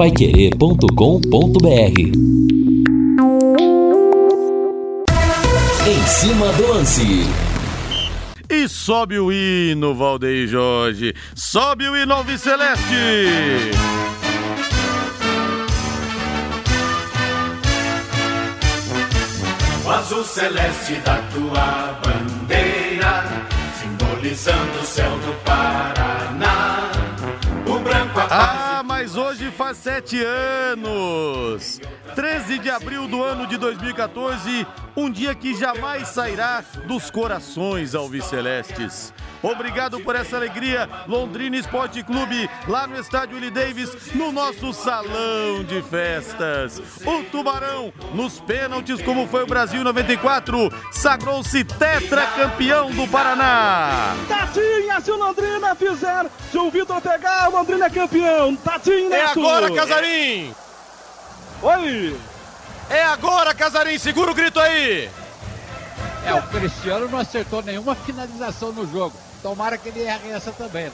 paiquerê.com.br Em cima do lance. E sobe o hino, Valdeir Jorge. Sobe o hino Alves Celeste. O azul celeste da tua bandeira, simbolizando o céu do Paraná. O branco a Ah, mas hoje faz sete anos. 13 de abril do ano de 2014, um dia que jamais sairá dos corações alvicelestes. Obrigado por essa alegria, Londrina Esporte Clube, lá no estádio Willie Davis, no nosso salão de festas. O Tubarão, nos pênaltis, como foi o Brasil em 94, sagrou-se tetracampeão do Paraná. Tatinha, se o Londrina fizer, se o Vitor pegar, o Londrina é campeão. Tatinha, É agora, Casarim! Oi! É agora, Casarim! Segura o grito aí! É, o Cristiano não acertou nenhuma finalização no jogo. Tomara que ele erre essa também, né?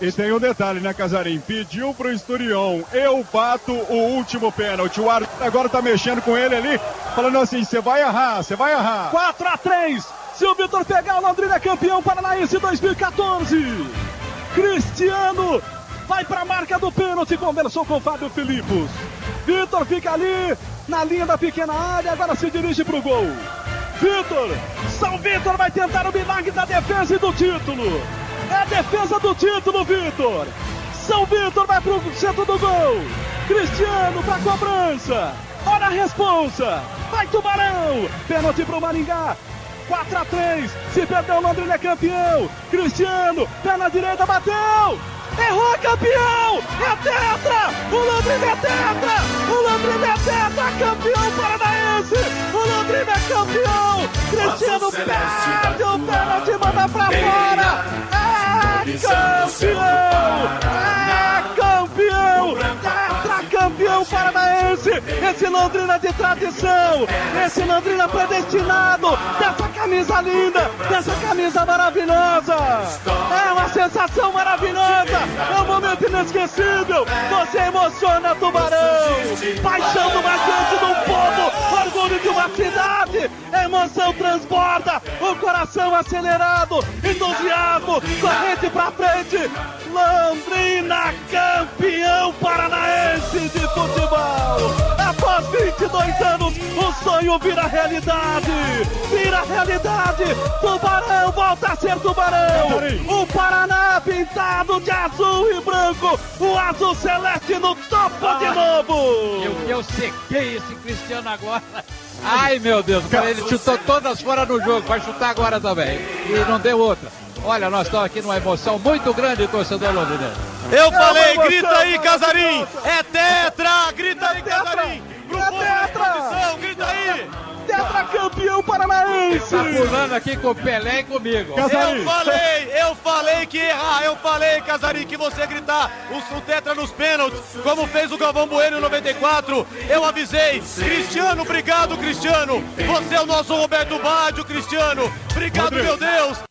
E, e tem um detalhe, né, Casarim? Pediu pro Esturion, eu bato o último pênalti. O árbitro agora tá mexendo com ele ali, falando assim: você vai errar, você vai errar. 4 a 3 Se o Vitor pegar, o Londrina é campeão paranaense 2014. Cristiano vai para a marca do pênalti, conversou com o Fábio Filipos. Vitor fica ali na linha da pequena área, agora se dirige para o gol. Vitor, São Vitor vai tentar o milagre da defesa e do título. É a defesa do título, Vitor. São Vitor vai para o centro do gol. Cristiano para cobrança. Olha a responsa. Vai Tubarão. Pênalti para o Maringá. 4 a 3. Se perdeu, o Londrina é campeão. Cristiano, perna direita, bateu. Errou, campeão! É tetra! O Londrina é tetra! O Londrina é tetra! Campeão paranaense! O Londrina é campeão! Cristiano perde o pênalti, manda pra fora! É campeão! É campeão! Tetra campeão paranaense! Esse Londrina de tradição! Esse Londrina predestinado! Dessa camisa linda! Dessa camisa maravilhosa! É uma sensação maravilhosa! É um momento inesquecível! Você emociona Tubarão! Paixão do bastante do povo! Orgulho de uma cidade! Emoção transborda! O coração acelerado! Entusiasmo! Corrente pra frente! Londrina campeão paranaense de futebol! Após 22 anos, o sonho vira realidade! Vira realidade! Tubarão volta a ser tubarão! O Paraná pintado de azul e branco! O azul celeste no topo de novo! Eu, eu sequei esse Cristiano agora. Ai, meu Deus, cara, ele chutou todas fora no jogo, vai chutar agora também. E não deu outra. Olha, nós estamos aqui numa emoção muito grande, torcedor londrinense. Eu falei, grita aí, Casarim! É tetra! Grita aí, tetra! Casarim! Pro É tetra! grita aí! Tetracampeão paranaense! Tá pulando aqui com o Pelé e comigo. Eu falei, eu falei que errar, eu falei, Casarim, que você gritar o, o tetra nos pênaltis, como fez o Galvão Bueno em 94. Eu avisei, Cristiano, obrigado, Cristiano. Você é o nosso Roberto Baggio, Cristiano. Obrigado, meu Deus.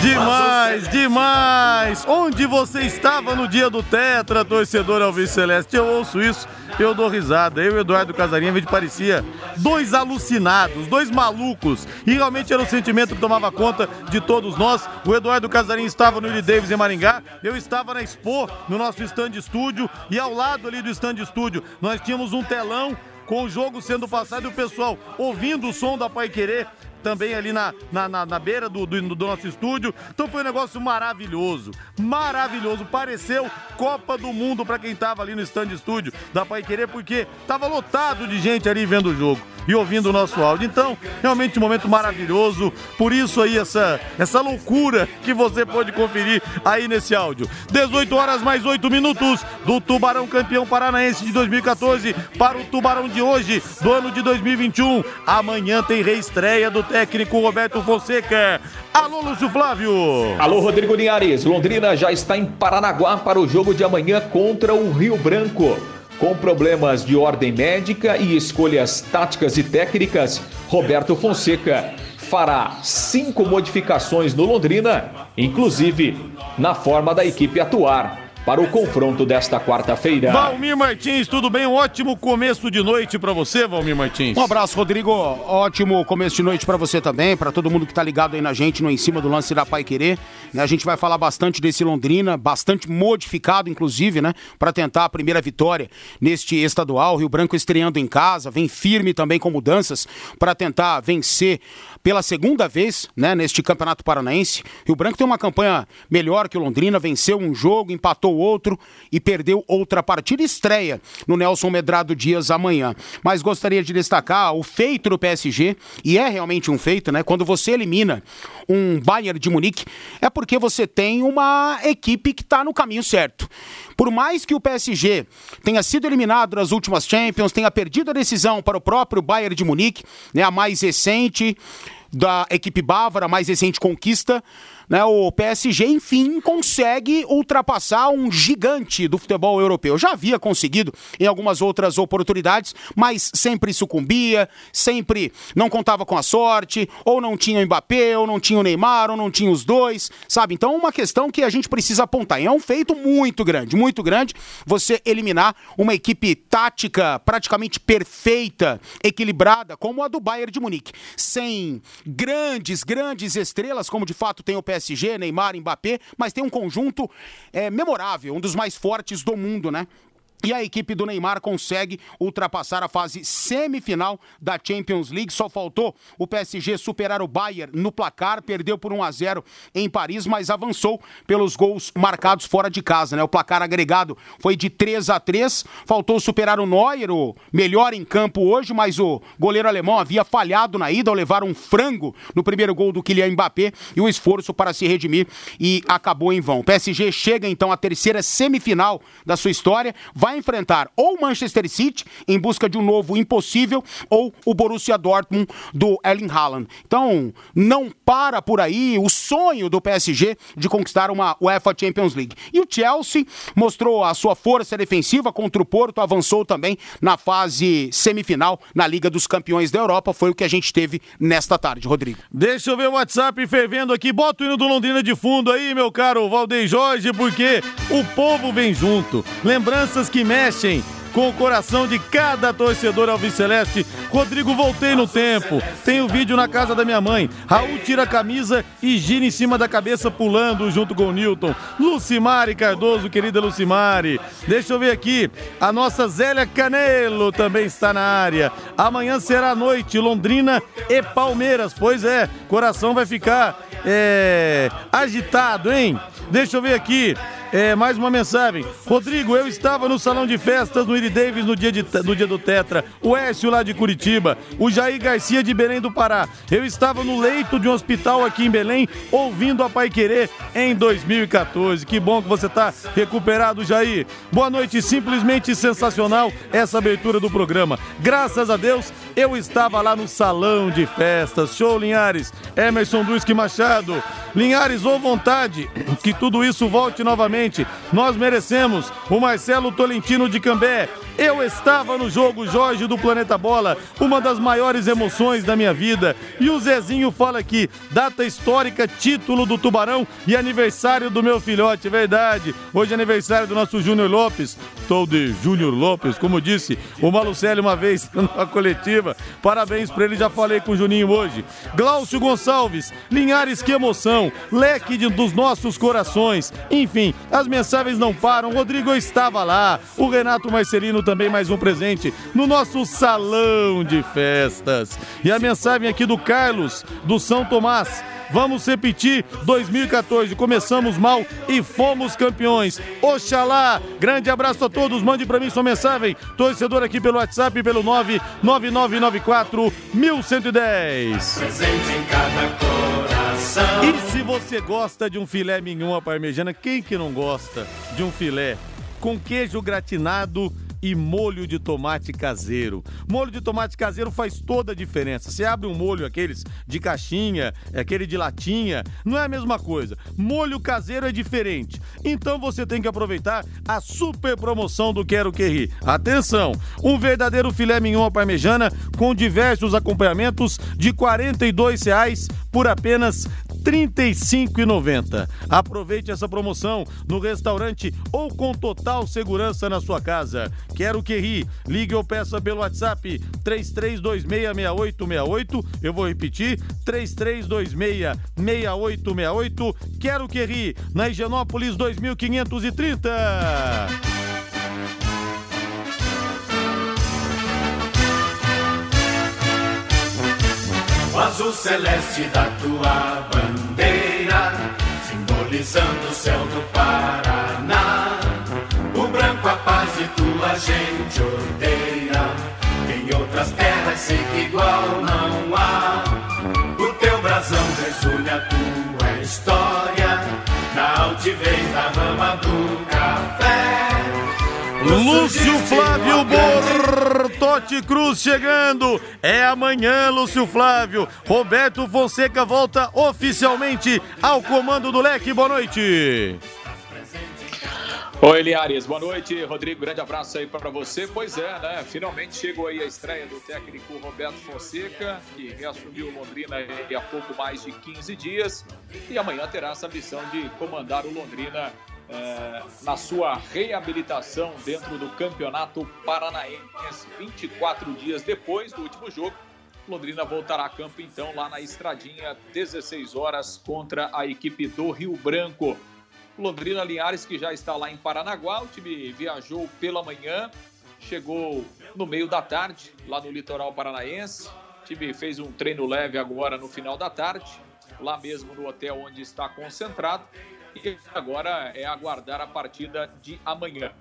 Demais, demais! Onde você estava no dia do Tetra, torcedor Alves Celeste? Eu ouço isso, eu dou risada. Eu e o Eduardo Casarinha, a gente parecia dois alucinados, dois malucos. E realmente era o sentimento que tomava conta de todos nós. O Eduardo Casarinha estava no Willie Davis em Maringá, eu estava na Expo, no nosso stand estúdio, e ao lado ali do stand estúdio nós tínhamos um telão com o jogo sendo passado e o pessoal ouvindo o som da Pai Querer também ali na, na, na, na beira do, do, do nosso estúdio. Então foi um negócio maravilhoso, maravilhoso. Pareceu Copa do Mundo para quem tava ali no stand estúdio da Pai Querer, porque tava lotado de gente ali vendo o jogo e ouvindo o nosso áudio. Então, realmente um momento maravilhoso. Por isso aí essa, essa loucura que você pode conferir aí nesse áudio. 18 horas mais 8 minutos do Tubarão campeão paranaense de 2014 para o Tubarão de hoje, do ano de 2021. Amanhã tem reestreia do técnico Roberto Fonseca. Alô, Lúcio Flávio. Alô, Rodrigo Linhares. Londrina já está em Paranaguá para o jogo de amanhã contra o Rio Branco. Com problemas de ordem médica e escolhas táticas e técnicas, Roberto Fonseca fará cinco modificações no Londrina, inclusive na forma da equipe atuar para o confronto desta quarta-feira. Valmir Martins, tudo bem? Um ótimo começo de noite para você, Valmir Martins. Um abraço, Rodrigo. Ótimo começo de noite para você também, para todo mundo que tá ligado aí na gente, no Em Cima do Lance da Pai Querer. Né, a gente vai falar bastante desse Londrina, bastante modificado, inclusive, né? Para tentar a primeira vitória neste estadual. Rio Branco estreando em casa, vem firme também com mudanças para tentar vencer pela segunda vez, né, neste Campeonato Paranaense. Rio Branco tem uma campanha melhor que o Londrina, venceu um jogo, empatou outro e perdeu outra partida estreia no Nelson Medrado Dias amanhã. Mas gostaria de destacar o feito do PSG, e é realmente um feito, né? Quando você elimina um Bayern de Munique, é porque você tem uma equipe que está no caminho certo. Por mais que o PSG tenha sido eliminado nas últimas Champions, tenha perdido a decisão para o próprio Bayern de Munique, né, a mais recente da equipe bávara, mais recente conquista, né, o PSG, enfim, consegue ultrapassar um gigante do futebol europeu. Já havia conseguido em algumas outras oportunidades, mas sempre sucumbia, sempre não contava com a sorte, ou não tinha o Mbappé, ou não tinha o Neymar, ou não tinha os dois, sabe? Então, uma questão que a gente precisa apontar. E é um feito muito grande, muito grande, você eliminar uma equipe tática praticamente perfeita, equilibrada, como a do Bayern de Munique, sem grandes, grandes estrelas, como de fato tem o PSG PSG, Neymar, Mbappé, mas tem um conjunto é, memorável, um dos mais fortes do mundo, né? E a equipe do Neymar consegue ultrapassar a fase semifinal da Champions League. Só faltou o PSG superar o Bayern no placar, perdeu por 1 a 0 em Paris, mas avançou pelos gols marcados fora de casa, né? O placar agregado foi de 3 a 3. Faltou superar o Neuer, o melhor em campo hoje, mas o goleiro alemão havia falhado na ida ao levar um frango no primeiro gol do Kylian Mbappé e o esforço para se redimir e acabou em vão. O PSG chega então à terceira semifinal da sua história, vai vai enfrentar ou o Manchester City em busca de um novo impossível ou o Borussia Dortmund do Erling Haaland. Então, não para por aí o sonho do PSG de conquistar uma UEFA Champions League. E o Chelsea mostrou a sua força defensiva contra o Porto, avançou também na fase semifinal na Liga dos Campeões da Europa. Foi o que a gente teve nesta tarde, Rodrigo. Deixa eu ver o WhatsApp fervendo aqui. Bota o hino do Londrina de fundo aí, meu caro Valdeir Jorge, porque o povo vem junto. Lembranças que que mexem com o coração de cada torcedor alviceleste. Rodrigo, voltei no tempo. Tem o vídeo na casa da minha mãe. Raul tira a camisa e gira em cima da cabeça pulando junto com o Newton. Lucimari Cardoso, querida Lucimari. Deixa eu ver aqui. A nossa Zélia Canelo também está na área. Amanhã será noite, Londrina e Palmeiras. Pois é, coração vai ficar é, agitado, hein? Deixa eu ver aqui. É, mais uma mensagem. Rodrigo, eu estava no salão de festas no Iri Davis no dia, de, no dia do Tetra. O Écio lá de Curitiba. O Jair Garcia de Belém do Pará. Eu estava no leito de um hospital aqui em Belém, ouvindo a Pai Querer em 2014. Que bom que você está recuperado, Jair. Boa noite, simplesmente sensacional essa abertura do programa. Graças a Deus, eu estava lá no salão de festas. Show, Linhares. Emerson Duisque Machado. Linhares, ou vontade que tudo isso volte novamente. Nós merecemos. O Marcelo Tolentino de Cambé. Eu estava no jogo Jorge do Planeta Bola, uma das maiores emoções da minha vida. E o Zezinho fala aqui, data histórica, título do Tubarão e aniversário do meu filhote, verdade. Hoje é aniversário do nosso Júnior Lopes. Estou de Júnior Lopes, como disse o Malucelli uma vez na coletiva. Parabéns para ele, já falei com o Juninho hoje. Glaucio Gonçalves, Linhares, que emoção. Leque de, dos nossos corações. Enfim, as mensagens não param. Rodrigo, estava lá. O Renato Marcelino também mais um presente no nosso salão de festas. E a mensagem aqui do Carlos, do São Tomás. Vamos repetir 2014. Começamos mal e fomos campeões. Oxalá! Grande abraço a todos. Mande para mim sua mensagem. Torcedor aqui pelo WhatsApp pelo 99994 1110. Presente em cada coração. E se você gosta de um filé mignon à parmegiana, quem que não gosta de um filé com queijo gratinado e molho de tomate caseiro. Molho de tomate caseiro faz toda a diferença. Você abre um molho aqueles de caixinha, aquele de latinha, não é a mesma coisa. Molho caseiro é diferente. Então você tem que aproveitar a super promoção do Quero Que Ri. Atenção, um verdadeiro filé mignon parmejana com diversos acompanhamentos de R$ 42,00 por apenas 35,90. Aproveite essa promoção no restaurante ou com total segurança na sua casa. Quero que ri. Ligue ou peça pelo WhatsApp 33266868. Eu vou repetir: 33266868. Quero que ri. Na Higienópolis 2530. O azul celeste da tua simbolizando o céu do Paraná. O branco a paz e tua gente odeia. Em outras terras sei que igual não há. O teu brasão resume a tua história. Na altivez da rama do café. Lúcio Flávio Bortotti Cruz chegando. É amanhã, Lúcio Flávio. Roberto Fonseca volta oficialmente ao comando do leque. Boa noite. Oi, Liares, boa noite. Rodrigo, grande abraço aí para você. Pois é, né? Finalmente chegou aí a estreia do técnico Roberto Fonseca, que reassumiu Londrina há pouco mais de 15 dias. E amanhã terá essa missão de comandar o Londrina é, na sua reabilitação dentro do Campeonato Paranaense, 24 dias depois do último jogo. Londrina voltará a campo então lá na Estradinha, 16 horas contra a equipe do Rio Branco. Londrina Linhares que já está lá em Paranaguá, o time viajou pela manhã, chegou no meio da tarde lá no litoral paranaense. O time fez um treino leve agora no final da tarde, lá mesmo no hotel onde está concentrado e agora é aguardar a partida de amanhã.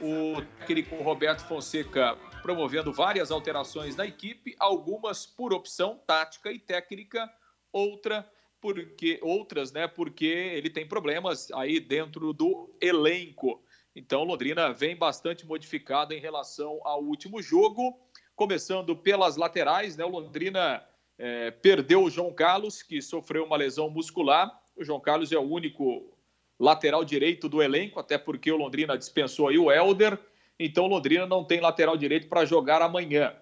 O técnico Roberto Fonseca promovendo várias alterações na equipe, algumas por opção tática e técnica, outra porque outras, né, porque ele tem problemas aí dentro do elenco. Então, Londrina vem bastante modificado em relação ao último jogo, começando pelas laterais, né? O Londrina é, perdeu o João Carlos, que sofreu uma lesão muscular. O João Carlos é o único lateral direito do elenco, até porque o Londrina dispensou aí o Helder, então o Londrina não tem lateral direito para jogar amanhã.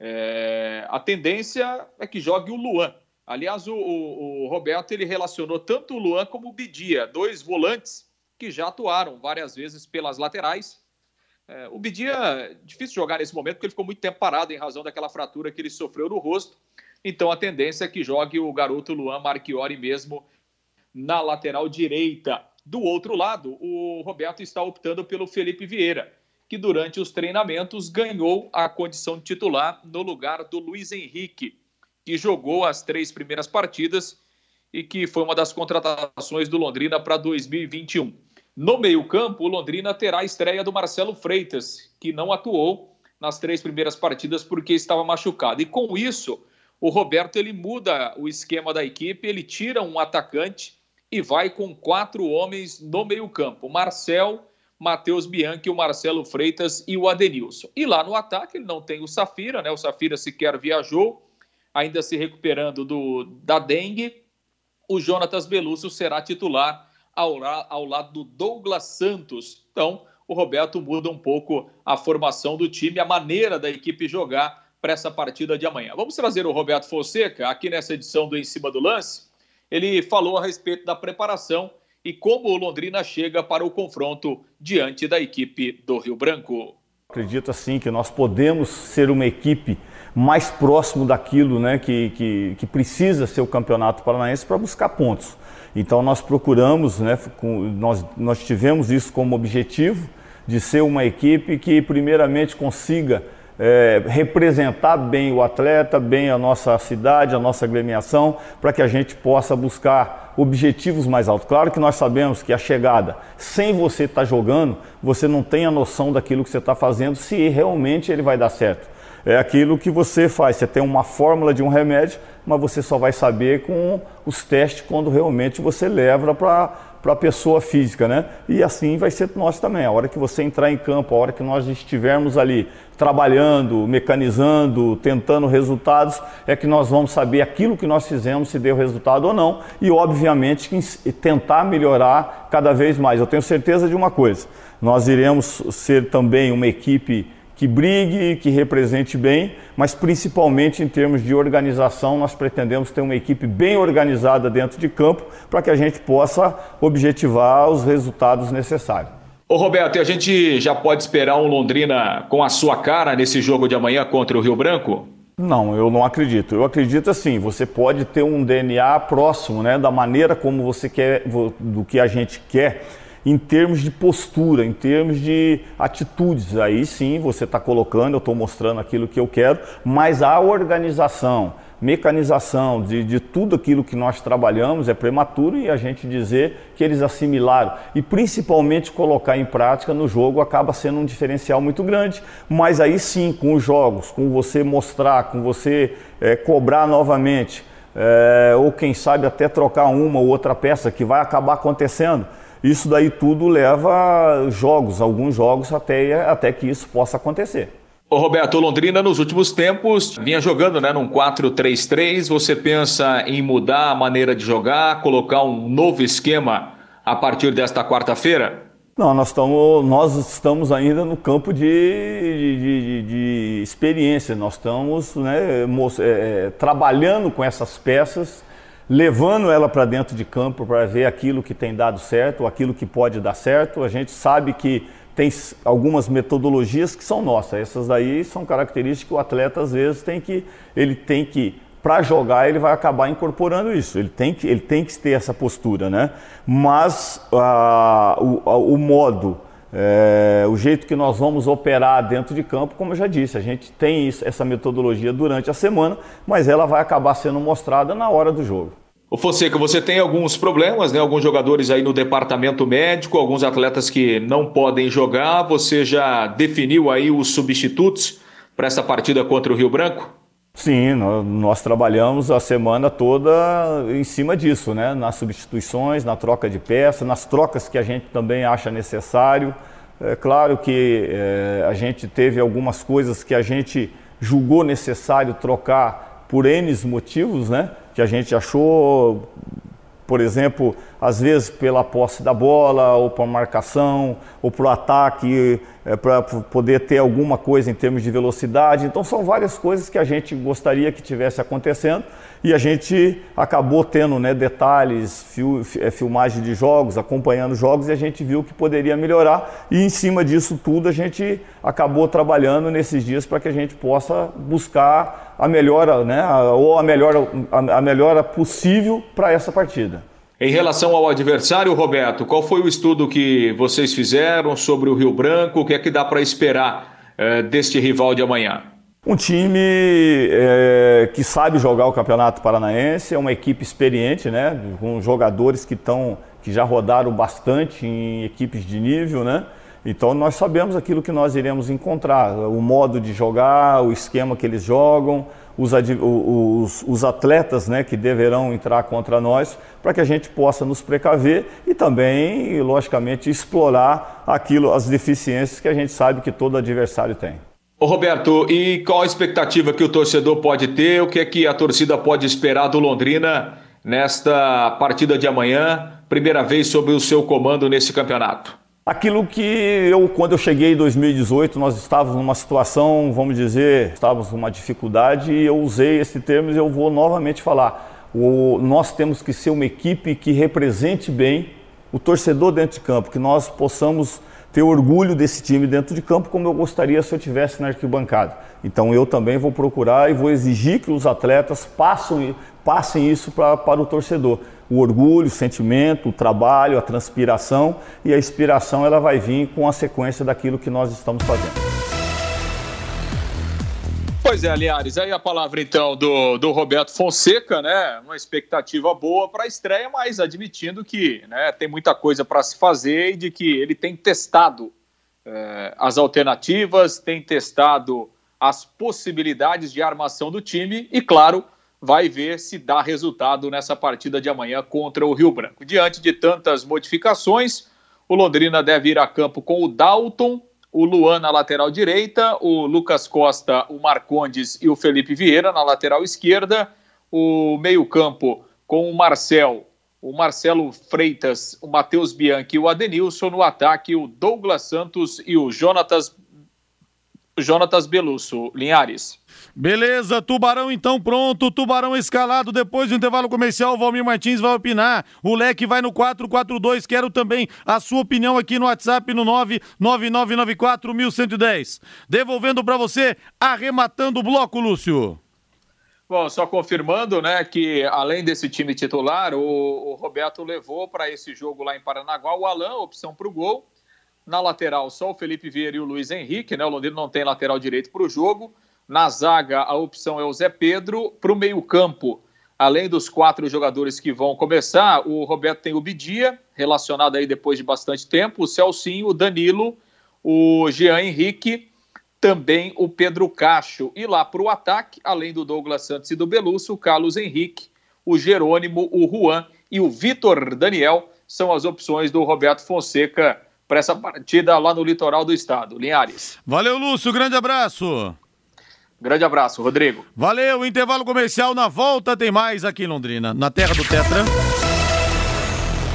É, a tendência é que jogue o Luan. Aliás, o, o, Roberto ele relacionou tanto o Luan como o Bidia, dois volantes que já atuaram várias vezes pelas laterais. É, o Bidia difícil jogar nesse momento porque ele ficou muito tempo parado em razão daquela fratura que ele sofreu no rosto. Então a tendência é que jogue o garoto Luan Marchiori mesmo na lateral direita. Do outro lado, o Roberto está optando pelo Felipe Vieira, que durante os treinamentos ganhou a condição de titular no lugar do Luiz Henrique, que jogou as três primeiras partidas e que foi uma das contratações do Londrina para 2021. No meio-campo, o Londrina terá a estreia do Marcelo Freitas, que não atuou nas três primeiras partidas porque estava machucado. E com isso, o Roberto ele muda o esquema da equipe, ele tira um atacante e vai com quatro homens no meio-campo: Marcel, Matheus Bianchi, o Marcelo Freitas e o Adenilson. E lá no ataque ele não tem o Safira, né? O Safira sequer viajou, ainda se recuperando do, da dengue. O Jonatas Belúcio será titular ao, ao lado do Douglas Santos. Então, o Roberto muda um pouco a formação do time, a maneira da equipe jogar para essa partida de amanhã. Vamos trazer o Roberto Fonseca aqui nessa edição do Em Cima do Lance ele falou a respeito da preparação e como o Londrina chega para o confronto diante da equipe do Rio Branco. Acredito assim que nós podemos ser uma equipe mais próximo daquilo né, que, que, que precisa ser o Campeonato Paranaense para buscar pontos. Então nós procuramos, né, com, nós, nós tivemos isso como objetivo de ser uma equipe que primeiramente consiga é, representar bem o atleta, bem a nossa cidade, a nossa agremiação, para que a gente possa buscar objetivos mais altos. Claro que nós sabemos que a chegada, sem você estar tá jogando, você não tem a noção daquilo que você está fazendo, se realmente ele vai dar certo. É aquilo que você faz, você tem uma fórmula de um remédio, mas você só vai saber com os testes quando realmente você leva para para a pessoa física, né? E assim vai ser nós também. A hora que você entrar em campo, a hora que nós estivermos ali trabalhando, mecanizando, tentando resultados, é que nós vamos saber aquilo que nós fizemos, se deu resultado ou não, e obviamente tentar melhorar cada vez mais. Eu tenho certeza de uma coisa: nós iremos ser também uma equipe que brigue, que represente bem, mas principalmente em termos de organização, nós pretendemos ter uma equipe bem organizada dentro de campo para que a gente possa objetivar os resultados necessários. Ô Roberto, e a gente já pode esperar um Londrina com a sua cara nesse jogo de amanhã contra o Rio Branco? Não, eu não acredito. Eu acredito assim, você pode ter um DNA próximo, né, da maneira como você quer, do que a gente quer em termos de postura, em termos de atitudes. Aí sim você está colocando, eu estou mostrando aquilo que eu quero, mas a organização, mecanização de, de tudo aquilo que nós trabalhamos é prematuro e a gente dizer que eles assimilaram e principalmente colocar em prática no jogo acaba sendo um diferencial muito grande. Mas aí sim, com os jogos, com você mostrar, com você é, cobrar novamente, é, ou quem sabe até trocar uma ou outra peça que vai acabar acontecendo isso daí tudo leva jogos, alguns jogos até, até que isso possa acontecer. O Roberto Londrina nos últimos tempos vinha jogando né, num 4-3-3. Você pensa em mudar a maneira de jogar, colocar um novo esquema a partir desta quarta-feira? Não, nós estamos, nós estamos ainda no campo de, de, de, de experiência. Nós estamos né, é, trabalhando com essas peças levando ela para dentro de campo para ver aquilo que tem dado certo, aquilo que pode dar certo. A gente sabe que tem algumas metodologias que são nossas. Essas daí são características que o atleta às vezes tem que ele tem que para jogar ele vai acabar incorporando isso. Ele tem que ele tem que ter essa postura, né? Mas a, o, o modo é, o jeito que nós vamos operar dentro de campo, como eu já disse, a gente tem isso, essa metodologia durante a semana, mas ela vai acabar sendo mostrada na hora do jogo. O Fonseca, você tem alguns problemas, né? Alguns jogadores aí no departamento médico, alguns atletas que não podem jogar. Você já definiu aí os substitutos para essa partida contra o Rio Branco? Sim, nós, nós, trabalhamos a semana toda em cima disso, né? nas substituições, na troca de peça, nas trocas que a gente também acha necessário. É claro que é, a gente teve algumas coisas que a gente julgou necessário trocar por N motivos, né? Que a gente achou por exemplo, às vezes pela posse da bola, ou por marcação, ou para o ataque, é, para poder ter alguma coisa em termos de velocidade. Então, são várias coisas que a gente gostaria que tivesse acontecendo e a gente acabou tendo né, detalhes, fil, é, filmagem de jogos, acompanhando jogos e a gente viu que poderia melhorar. E em cima disso tudo, a gente acabou trabalhando nesses dias para que a gente possa buscar a melhora, né, ou a melhora, a, a melhora possível para essa partida. Em relação ao adversário, Roberto, qual foi o estudo que vocês fizeram sobre o Rio Branco? O que é que dá para esperar eh, deste rival de amanhã? Um time é, que sabe jogar o Campeonato Paranaense, é uma equipe experiente, né? Com jogadores que estão que já rodaram bastante em equipes de nível, né? Então nós sabemos aquilo que nós iremos encontrar, o modo de jogar, o esquema que eles jogam, os, os, os atletas né, que deverão entrar contra nós, para que a gente possa nos precaver e também, logicamente, explorar aquilo, as deficiências que a gente sabe que todo adversário tem. Ô Roberto, e qual a expectativa que o torcedor pode ter? O que é que a torcida pode esperar do Londrina nesta partida de amanhã, primeira vez sob o seu comando nesse campeonato? Aquilo que eu, quando eu cheguei em 2018, nós estávamos numa situação, vamos dizer, estávamos numa dificuldade e eu usei esse termo e eu vou novamente falar. O, nós temos que ser uma equipe que represente bem o torcedor dentro de campo, que nós possamos ter orgulho desse time dentro de campo, como eu gostaria se eu tivesse na arquibancada. Então eu também vou procurar e vou exigir que os atletas passem, passem isso pra, para o torcedor o orgulho, o sentimento, o trabalho, a transpiração e a inspiração ela vai vir com a sequência daquilo que nós estamos fazendo. Pois é, Linhares, aí a palavra então do, do Roberto Fonseca, né? Uma expectativa boa para a estreia, mas admitindo que né, tem muita coisa para se fazer e de que ele tem testado é, as alternativas, tem testado as possibilidades de armação do time e, claro, vai ver se dá resultado nessa partida de amanhã contra o Rio Branco. Diante de tantas modificações, o Londrina deve ir a campo com o Dalton, o Luan na lateral direita, o Lucas Costa, o Marcondes e o Felipe Vieira na lateral esquerda, o meio-campo com o Marcel, o Marcelo Freitas, o Matheus Bianchi e o Adenilson no ataque, o Douglas Santos e o Jonatas Jonatas Belusso, Linhares. Beleza, Tubarão então pronto, Tubarão escalado, depois do intervalo comercial, o Valmir Martins vai opinar, o Leque vai no 442, quero também a sua opinião aqui no WhatsApp no 999941110. Devolvendo para você, arrematando o bloco, Lúcio. Bom, só confirmando, né, que além desse time titular, o, o Roberto levou para esse jogo lá em Paranaguá o Alain, opção para o gol, na lateral, só o Felipe Vieira e o Luiz Henrique, né? O Londrina não tem lateral direito para o jogo. Na zaga, a opção é o Zé Pedro. Para o meio-campo, além dos quatro jogadores que vão começar, o Roberto tem o Bidia, relacionado aí depois de bastante tempo, o Celcinho, o Danilo, o Jean Henrique, também o Pedro Cacho. E lá para o ataque, além do Douglas Santos e do Belusso, o Carlos Henrique, o Jerônimo, o Juan e o Vitor Daniel são as opções do Roberto Fonseca para essa partida lá no litoral do estado. Linhares. Valeu, Lúcio. Grande abraço. Grande abraço, Rodrigo. Valeu, intervalo comercial na volta tem mais aqui em Londrina, na terra do Tetra.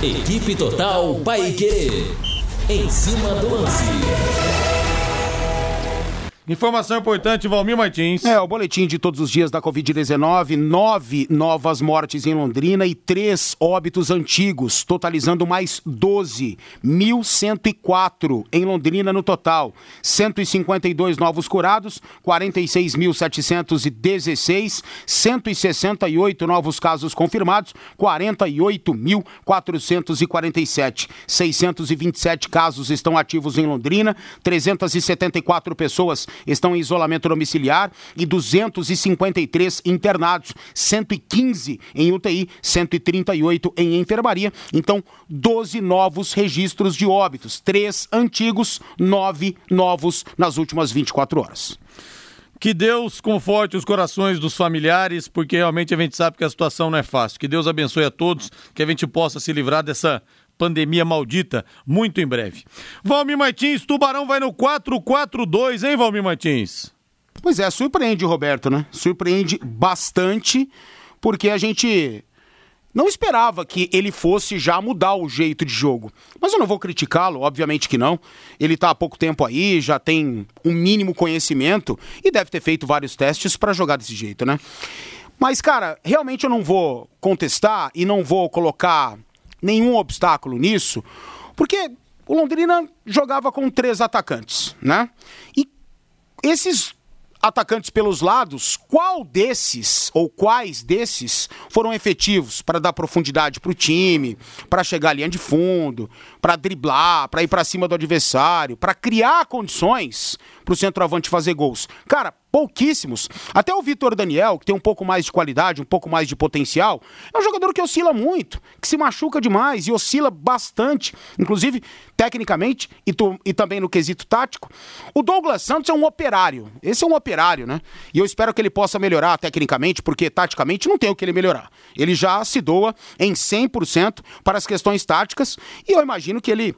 Equipe Total Paique. Em cima do lance. Informação importante, Valmir Martins. É, o boletim de todos os dias da Covid-19, nove novas mortes em Londrina e três óbitos antigos, totalizando mais 12, 1.104 em Londrina no total. 152 novos curados, 46.716, 168 novos casos confirmados, 48.447. 627 casos estão ativos em Londrina, 374 pessoas estão em isolamento domiciliar e 253 internados, 115 em UTI, 138 em enfermaria. Então, 12 novos registros de óbitos, três antigos, nove novos nas últimas 24 horas. Que Deus conforte os corações dos familiares, porque realmente a gente sabe que a situação não é fácil. Que Deus abençoe a todos, que a gente possa se livrar dessa pandemia maldita muito em breve. Valmir Martins, Tubarão vai no 4-4-2, hein, Valmir Martins? Pois é, surpreende, Roberto, né? Surpreende bastante, porque a gente não esperava que ele fosse já mudar o jeito de jogo. Mas eu não vou criticá-lo, obviamente que não. Ele está há pouco tempo aí, já tem um mínimo conhecimento e deve ter feito vários testes para jogar desse jeito, né? Mas, cara, realmente eu não vou contestar e não vou colocar nenhum obstáculo nisso, porque o Londrina jogava com três atacantes, né? E esses atacantes pelos lados, qual desses ou quais desses foram efetivos para dar profundidade para o time, para chegar à linha de fundo, para driblar, para ir para cima do adversário, para criar condições para o centroavante fazer gols? Cara, pouquíssimos. Até o Vitor Daniel, que tem um pouco mais de qualidade, um pouco mais de potencial, é um jogador que oscila muito, que se machuca demais e oscila bastante, inclusive tecnicamente e, tu, e também no quesito tático. O Douglas Santos é um operário. Esse é um operário, né? E eu espero que ele possa melhorar tecnicamente, porque taticamente não tem o que ele melhorar. Ele já se doa em 100% para as questões táticas e eu imagino que ele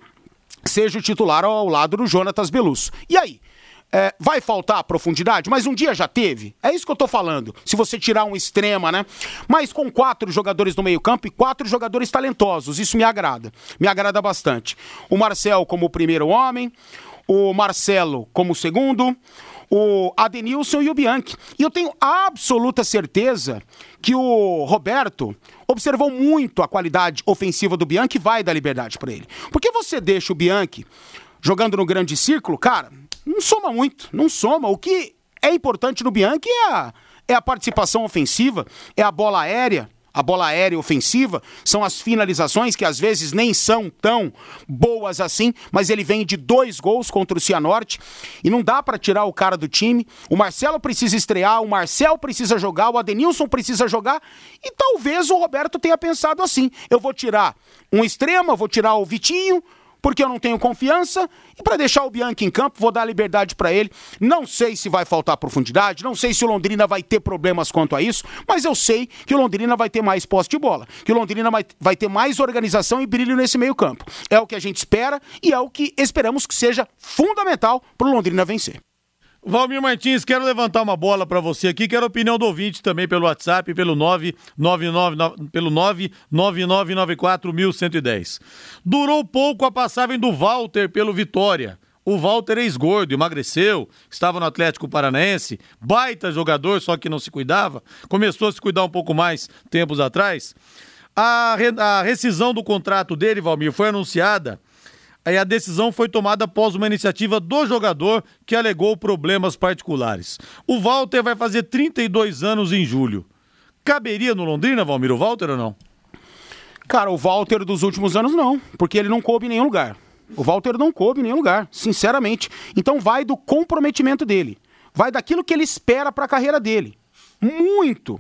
seja o titular ao lado do Jonatas Belus. E aí? É, vai faltar profundidade, mas um dia já teve. É isso que eu tô falando. Se você tirar um extrema, né? Mas com quatro jogadores no meio-campo e quatro jogadores talentosos, isso me agrada. Me agrada bastante. O Marcel como o primeiro homem, o Marcelo como o segundo, o Adenilson e o Bianchi. E eu tenho absoluta certeza que o Roberto observou muito a qualidade ofensiva do Bianchi e vai dar liberdade para ele. Porque você deixa o Bianchi jogando no grande círculo, cara, não soma muito, não soma. O que é importante no Bianchi é a, é a participação ofensiva, é a bola aérea. A bola aérea ofensiva são as finalizações que às vezes nem são tão boas assim, mas ele vem de dois gols contra o Cianorte e não dá para tirar o cara do time. O Marcelo precisa estrear, o Marcel precisa jogar, o Adenilson precisa jogar e talvez o Roberto tenha pensado assim: eu vou tirar um extremo, vou tirar o Vitinho, porque eu não tenho confiança. E para deixar o Bianchi em campo, vou dar liberdade para ele. Não sei se vai faltar profundidade, não sei se o Londrina vai ter problemas quanto a isso, mas eu sei que o Londrina vai ter mais posse de bola, que o Londrina vai, ter mais organização e brilho nesse meio-campo. É o que a gente espera e é o que esperamos que seja fundamental para o Londrina vencer. Valmir Martins, quero levantar uma bola para você aqui, quero a opinião do ouvinte também pelo WhatsApp, pelo 999, pelo 999941110. Durou pouco a passagem do Walter pelo Vitória. O Walter é ex-gordo, emagreceu, estava no Atlético Paranaense, baita jogador, só que não se cuidava, começou a se cuidar um pouco mais tempos atrás. A, a rescisão do contrato dele, Valmir, foi anunciada Aí a decisão foi tomada após uma iniciativa do jogador que alegou problemas particulares. O Walter vai fazer 32 anos em julho. Caberia no Londrina, Valmir, o Walter ou não? Cara, o Walter dos últimos anos não, porque ele não coube em nenhum lugar. O Walter não coube em nenhum lugar, sinceramente. Então vai do comprometimento dele. Vai daquilo que ele espera para a carreira dele. Muito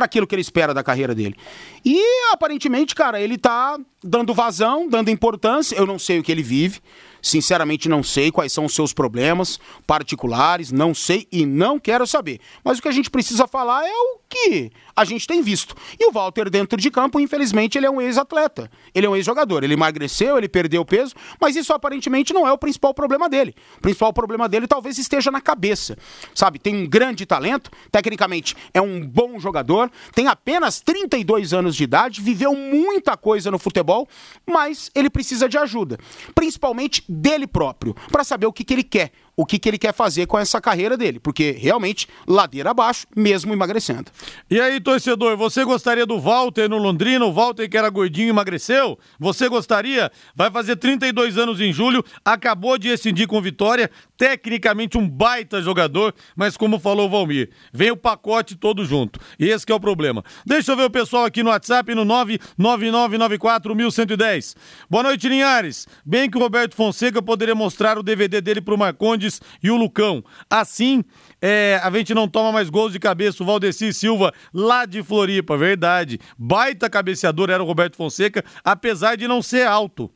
para aquilo que ele espera da carreira dele. E aparentemente, cara, ele tá dando vazão, dando importância. Eu não sei o que ele vive. Sinceramente, não sei quais são os seus problemas particulares, não sei e não quero saber. Mas o que a gente precisa falar é o que a gente tem visto. E o Walter, dentro de campo, infelizmente, ele é um ex-atleta. Ele é um ex-jogador. Ele emagreceu, ele perdeu peso, mas isso aparentemente não é o principal problema dele. O principal problema dele talvez esteja na cabeça. Sabe, tem um grande talento, tecnicamente é um bom jogador, tem apenas 32 anos de idade, viveu muita coisa no futebol, mas ele precisa de ajuda. Principalmente dele próprio, para saber o que, que ele quer, o que, que ele quer fazer com essa carreira dele, porque realmente ladeira abaixo, mesmo emagrecendo. E aí, torcedor, você gostaria do Walter no Londrina? O Walter que era gordinho emagreceu? Você gostaria? Vai fazer 32 anos em julho, acabou de rescindir com vitória, tecnicamente um baita jogador, mas como falou o Valmir, vem o pacote todo junto. E esse é o problema. Deixa eu ver o pessoal aqui no WhatsApp no 999941110. Boa noite, Linhares. Bem que o Roberto Fonseca poderia mostrar o DVD dele pro Marcondes e o Lucão. Assim, é, a gente não toma mais gols de cabeça. O Valdeci Silva, lá de Floripa, verdade. Baita cabeceador era o Roberto Fonseca, apesar de não ser alto.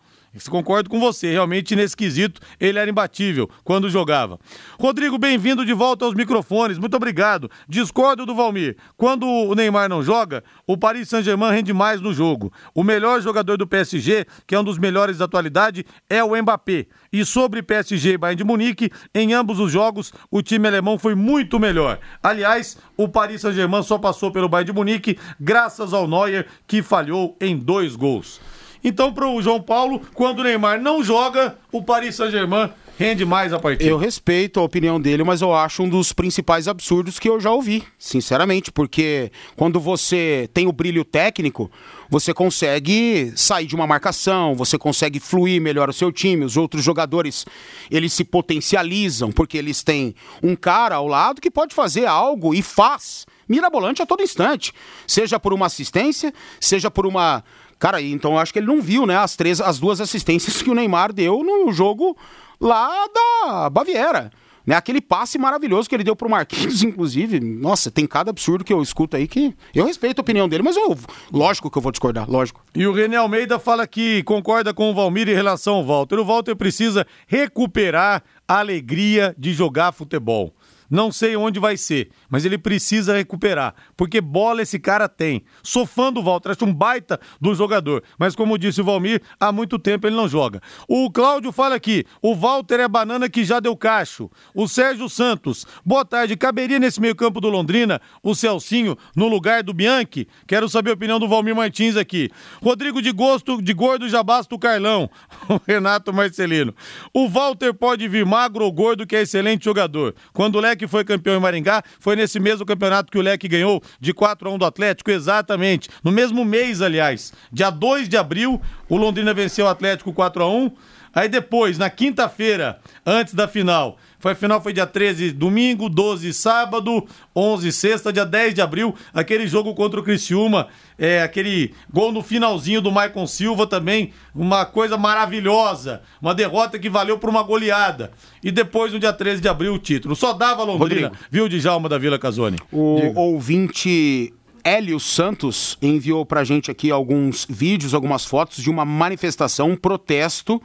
Concordo com você, realmente nesse quesito ele era imbatível quando jogava. Rodrigo, bem-vindo de volta aos microfones, muito obrigado. Discordo do Valmir. Quando o Neymar não joga, o Paris Saint-Germain rende mais no jogo. O melhor jogador do PSG, que é um dos melhores da atualidade, é o Mbappé. E sobre PSG e Bayern de Munique, em ambos os jogos, o time alemão foi muito melhor. Aliás, o Paris Saint-Germain só passou pelo Bayern de Munique graças ao Neuer, que falhou em dois gols. Então, para o João Paulo, quando o Neymar não joga, o Paris Saint-Germain rende mais a partida. Eu respeito a opinião dele, mas eu acho um dos principais absurdos que eu já ouvi, sinceramente, porque quando você tem o brilho técnico, você consegue sair de uma marcação, você consegue fluir melhor o seu time, os outros jogadores, eles se potencializam porque eles têm um cara ao lado que pode fazer algo e faz mirabolante a todo instante, seja por uma assistência, seja por uma Cara, então eu acho que ele não viu, né, as três, as duas assistências que o Neymar deu no jogo lá da Baviera. Né, aquele passe maravilhoso que ele deu pro Marquinhos, inclusive. Nossa, tem cada absurdo que eu escuto aí que eu respeito a opinião dele, mas eu, lógico que eu vou discordar, lógico. E o René Almeida fala que concorda com o Valmir em relação ao Walter. O Walter precisa recuperar a alegria de jogar futebol. Não sei onde vai ser, mas ele precisa recuperar, porque bola esse cara tem. Sou fã do Walter, acho um baita do jogador, mas como disse o Valmir, há muito tempo ele não joga. O Cláudio fala aqui, o Walter é banana que já deu cacho. O Sérgio Santos, boa tarde, caberia nesse meio campo do Londrina o Celcinho no lugar do Bianchi? Quero saber a opinião do Valmir Martins aqui. Rodrigo de Gosto, de Gordo já basta o Carlão. O Renato Marcelino. O Walter pode vir magro ou gordo que é excelente jogador. Quando o Leque foi campeão em Maringá, foi nesse mesmo campeonato que o Leque ganhou de 4 a 1 do Atlético, exatamente. No mesmo mês, aliás. Dia 2 de abril, o Londrina venceu o Atlético 4 a 1 Aí depois, na quinta-feira, antes da final, foi a final foi dia 13 domingo, 12 sábado, 11 sexta, dia 10 de abril, aquele jogo contra o Criciúma, é, aquele gol no finalzinho do Maicon Silva também, uma coisa maravilhosa, uma derrota que valeu por uma goleada. E depois no dia 13 de abril o título. Só dava Londrina, Rodrigo. viu, Djalma da Vila Casone? O ouvinte Hélio Santos enviou pra gente aqui alguns vídeos, algumas fotos de uma manifestação, um protesto,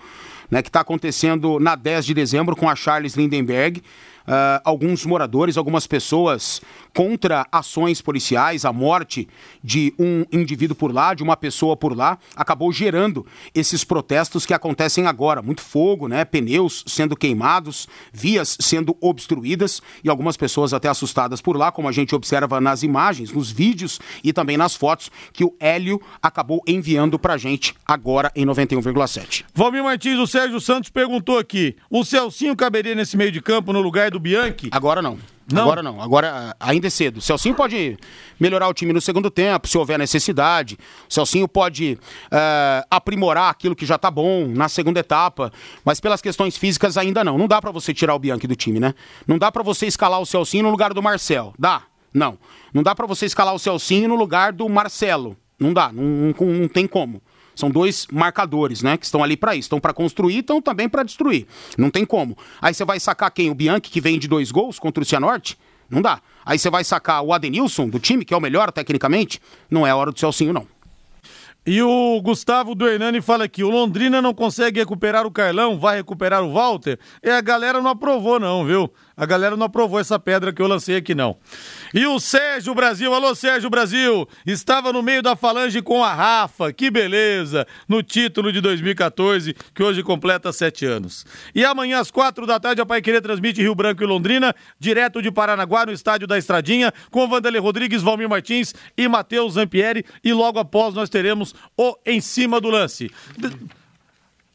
né, que está acontecendo na 10 de dezembro com a Charles Lindenberg. Uh, alguns moradores, algumas pessoas contra ações policiais, a morte de um indivíduo por lá, de uma pessoa por lá, acabou gerando esses protestos que acontecem agora. Muito fogo, né? Pneus sendo queimados, vias sendo obstruídas e algumas pessoas até assustadas por lá, como a gente observa nas imagens, nos vídeos e também nas fotos que o Hélio acabou enviando pra gente agora em 91,7. Valmir Martins, o Sérgio Santos perguntou aqui: o Celcinho caberia nesse meio de campo no lugar do Bianchi? Agora não. Não? Agora não, agora ainda é cedo. O Celcinho pode melhorar o time no segundo tempo, se houver necessidade. O Celcinho pode uh, aprimorar aquilo que já tá bom na segunda etapa, mas pelas questões físicas ainda não. Não dá para você tirar o Bianchi do time, né? Não dá para você escalar o Celcinho no lugar do Marcel. Dá? Não. Não dá para você escalar o Celcinho no lugar do Marcelo. Não dá, não, não, não tem como. São dois marcadores, né? Que estão ali para isso. Estão para construir, estão também para destruir. Não tem como. Aí você vai sacar quem? O Bianchi, que vem de dois gols contra o Cianorte? Não dá. Aí você vai sacar o Adenilson, do time, que é o melhor tecnicamente? Não é a hora do Celcinho, não. E o Gustavo do Hernani fala aqui: o Londrina não consegue recuperar o Carlão, vai recuperar o Walter? E a galera não aprovou, não, viu? A galera não aprovou essa pedra que eu lancei aqui, não. E o Sérgio Brasil, alô Sérgio Brasil, estava no meio da falange com a Rafa, que beleza, no título de 2014, que hoje completa sete anos. E amanhã às quatro da tarde a Pai Querer transmite Rio Branco e Londrina, direto de Paranaguá, no estádio da Estradinha, com Vanderlei Rodrigues, Valmir Martins e Matheus Zampieri. E logo após nós teremos o Em Cima do Lance.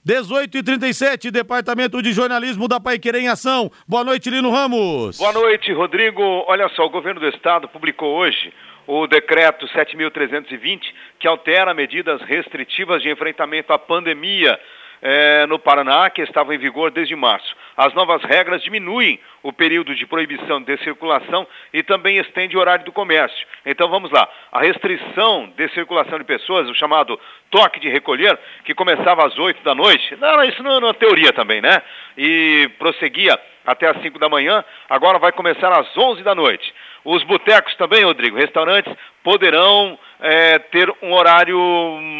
18 e 37 Departamento de Jornalismo da Paiquerê em Ação. Boa noite, Lino Ramos. Boa noite, Rodrigo. Olha só, o governo do estado publicou hoje o decreto 7.320, que altera medidas restritivas de enfrentamento à pandemia é, no Paraná, que estavam em vigor desde março. As novas regras diminuem o período de proibição de circulação e também estende o horário do comércio. Então vamos lá. A restrição de circulação de pessoas, o chamado toque de recolher, que começava às 8 da noite, não, isso não, é teoria também, né? E prosseguia até às 5 da manhã, agora vai começar às 11 da noite. Os botecos também, Rodrigo, restaurantes poderão é, ter um horário